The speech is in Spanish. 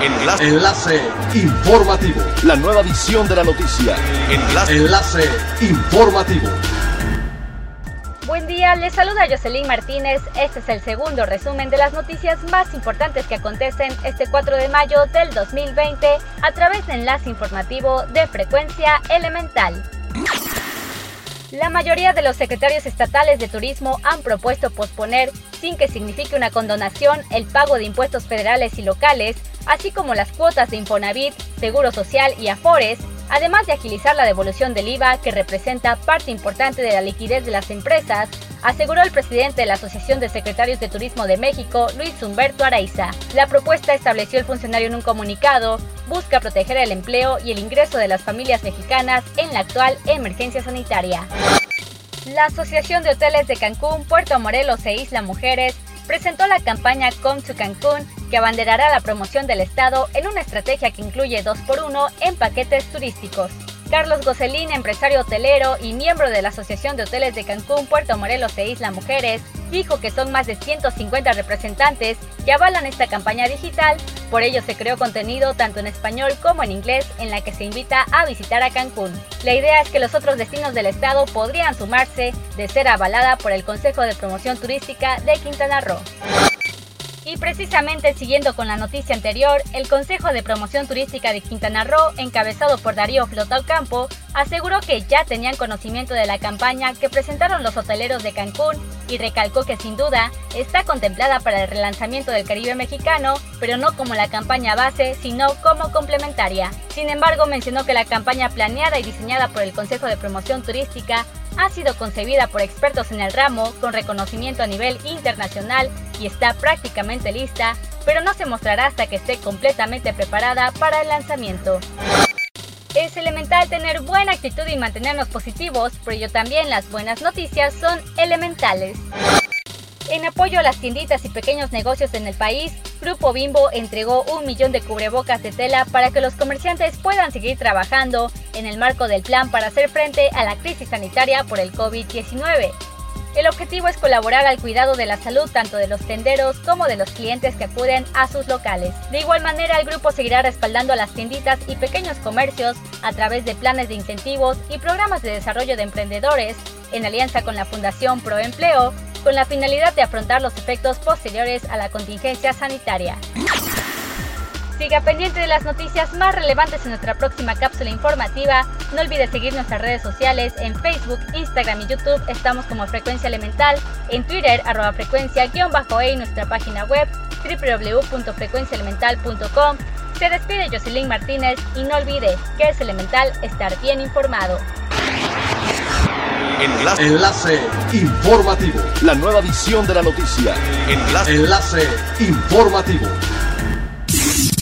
Enlace. Enlace informativo. La nueva edición de la noticia. Enlace. Enlace informativo. Buen día, les saluda Jocelyn Martínez. Este es el segundo resumen de las noticias más importantes que acontecen este 4 de mayo del 2020 a través de enlace informativo de frecuencia elemental. La mayoría de los secretarios estatales de turismo han propuesto posponer, sin que signifique una condonación, el pago de impuestos federales y locales, así como las cuotas de Infonavit, Seguro Social y Afores, además de agilizar la devolución del IVA que representa parte importante de la liquidez de las empresas, aseguró el presidente de la Asociación de Secretarios de Turismo de México, Luis Humberto Araiza. La propuesta, estableció el funcionario en un comunicado, busca proteger el empleo y el ingreso de las familias mexicanas en la actual emergencia sanitaria. La Asociación de Hoteles de Cancún, Puerto Morelos e Isla Mujeres presentó la campaña Come to Cancún, que abanderará la promoción del Estado en una estrategia que incluye 2x1 en paquetes turísticos. Carlos Gocelín, empresario hotelero y miembro de la Asociación de Hoteles de Cancún, Puerto Morelos e Isla Mujeres, dijo que son más de 150 representantes que avalan esta campaña digital, por ello se creó contenido tanto en español como en inglés en la que se invita a visitar a Cancún. La idea es que los otros destinos del estado podrían sumarse de ser avalada por el Consejo de Promoción Turística de Quintana Roo. Y precisamente siguiendo con la noticia anterior, el Consejo de Promoción Turística de Quintana Roo, encabezado por Darío Flota Ocampo, aseguró que ya tenían conocimiento de la campaña que presentaron los hoteleros de Cancún y recalcó que sin duda está contemplada para el relanzamiento del Caribe mexicano, pero no como la campaña base, sino como complementaria. Sin embargo, mencionó que la campaña planeada y diseñada por el Consejo de Promoción Turística ha sido concebida por expertos en el ramo con reconocimiento a nivel internacional y está prácticamente lista, pero no se mostrará hasta que esté completamente preparada para el lanzamiento. Es elemental tener buena actitud y mantenernos positivos, pero yo también las buenas noticias son elementales. En apoyo a las tienditas y pequeños negocios en el país, Grupo Bimbo entregó un millón de cubrebocas de tela para que los comerciantes puedan seguir trabajando en el marco del plan para hacer frente a la crisis sanitaria por el COVID-19. El objetivo es colaborar al cuidado de la salud tanto de los tenderos como de los clientes que acuden a sus locales. De igual manera, el grupo seguirá respaldando a las tienditas y pequeños comercios a través de planes de incentivos y programas de desarrollo de emprendedores en alianza con la Fundación Proempleo con la finalidad de afrontar los efectos posteriores a la contingencia sanitaria. Siga pendiente de las noticias más relevantes en nuestra próxima cápsula informativa. No olvide seguir nuestras redes sociales en Facebook, Instagram y YouTube. Estamos como Frecuencia Elemental. En Twitter, arroba frecuencia-e y nuestra página web www.frecuenciaelemental.com. Se despide Jocelyn Martínez y no olvide que es elemental estar bien informado. Enlace. Enlace informativo. La nueva edición de la noticia. Enlace. Enlace informativo.